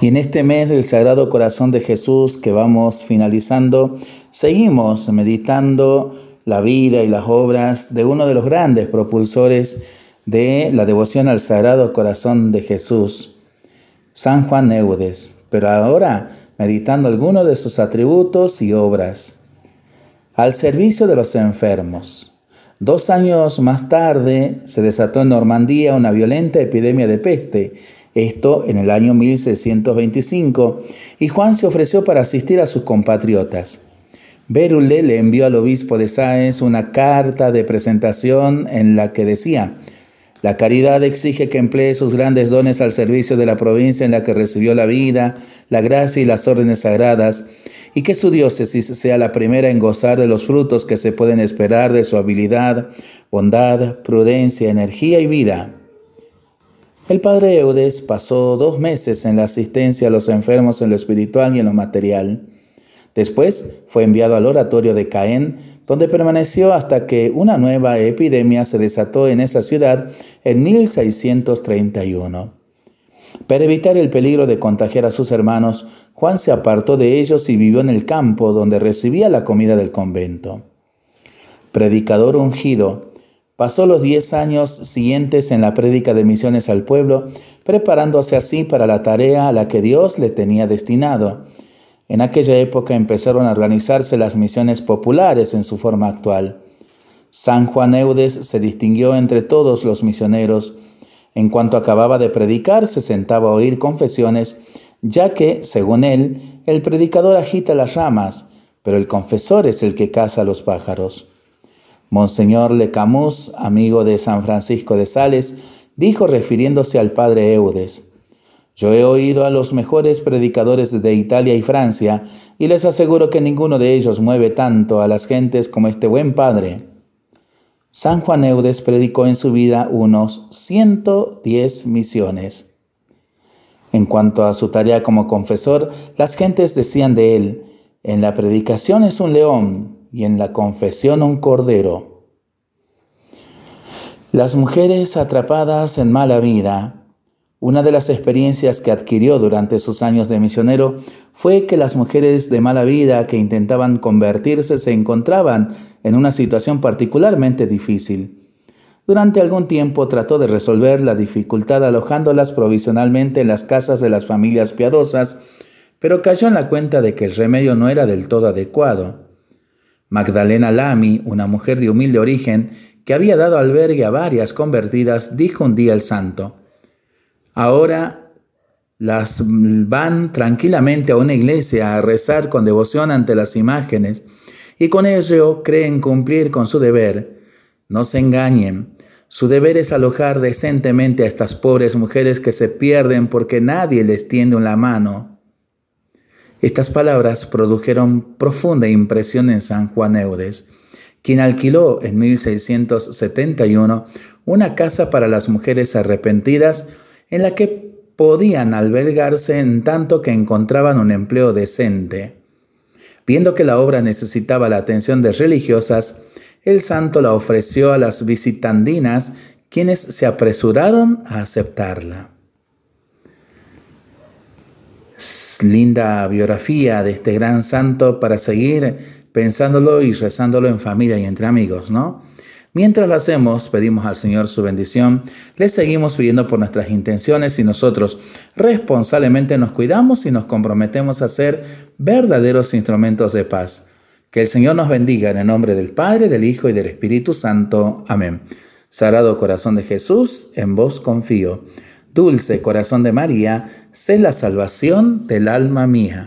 Y en este mes del Sagrado Corazón de Jesús que vamos finalizando, seguimos meditando la vida y las obras de uno de los grandes propulsores de la devoción al Sagrado Corazón de Jesús, San Juan Eudes, pero ahora meditando algunos de sus atributos y obras. Al servicio de los enfermos. Dos años más tarde se desató en Normandía una violenta epidemia de peste esto en el año 1625, y Juan se ofreció para asistir a sus compatriotas. Bérule le envió al obispo de Sáenz una carta de presentación en la que decía, la caridad exige que emplee sus grandes dones al servicio de la provincia en la que recibió la vida, la gracia y las órdenes sagradas, y que su diócesis sea la primera en gozar de los frutos que se pueden esperar de su habilidad, bondad, prudencia, energía y vida. El padre Eudes pasó dos meses en la asistencia a los enfermos en lo espiritual y en lo material. Después fue enviado al oratorio de Caen, donde permaneció hasta que una nueva epidemia se desató en esa ciudad en 1631. Para evitar el peligro de contagiar a sus hermanos, Juan se apartó de ellos y vivió en el campo donde recibía la comida del convento. Predicador ungido, Pasó los diez años siguientes en la prédica de misiones al pueblo, preparándose así para la tarea a la que Dios le tenía destinado. En aquella época empezaron a organizarse las misiones populares en su forma actual. San Juan Eudes se distinguió entre todos los misioneros. En cuanto acababa de predicar, se sentaba a oír confesiones, ya que, según él, el predicador agita las ramas, pero el confesor es el que caza los pájaros. Monseñor Lecamus, amigo de San Francisco de Sales, dijo refiriéndose al padre Eudes, yo he oído a los mejores predicadores de Italia y Francia y les aseguro que ninguno de ellos mueve tanto a las gentes como este buen padre. San Juan Eudes predicó en su vida unos 110 misiones. En cuanto a su tarea como confesor, las gentes decían de él, en la predicación es un león, y en la confesión un cordero. Las mujeres atrapadas en mala vida. Una de las experiencias que adquirió durante sus años de misionero fue que las mujeres de mala vida que intentaban convertirse se encontraban en una situación particularmente difícil. Durante algún tiempo trató de resolver la dificultad alojándolas provisionalmente en las casas de las familias piadosas, pero cayó en la cuenta de que el remedio no era del todo adecuado. Magdalena Lamy, una mujer de humilde origen que había dado albergue a varias convertidas, dijo un día el santo, ahora las van tranquilamente a una iglesia a rezar con devoción ante las imágenes y con ello creen cumplir con su deber. No se engañen, su deber es alojar decentemente a estas pobres mujeres que se pierden porque nadie les tiende la mano estas palabras produjeron profunda impresión en San Juan Eudes, quien alquiló en 1671 una casa para las mujeres arrepentidas en la que podían albergarse en tanto que encontraban un empleo decente. Viendo que la obra necesitaba la atención de religiosas, el santo la ofreció a las visitandinas, quienes se apresuraron a aceptarla linda biografía de este gran santo para seguir pensándolo y rezándolo en familia y entre amigos, ¿no? Mientras lo hacemos, pedimos al Señor su bendición, le seguimos pidiendo por nuestras intenciones y nosotros responsablemente nos cuidamos y nos comprometemos a ser verdaderos instrumentos de paz. Que el Señor nos bendiga en el nombre del Padre, del Hijo y del Espíritu Santo. Amén. Sagrado corazón de Jesús, en vos confío. Dulce corazón de María, sé la salvación del alma mía.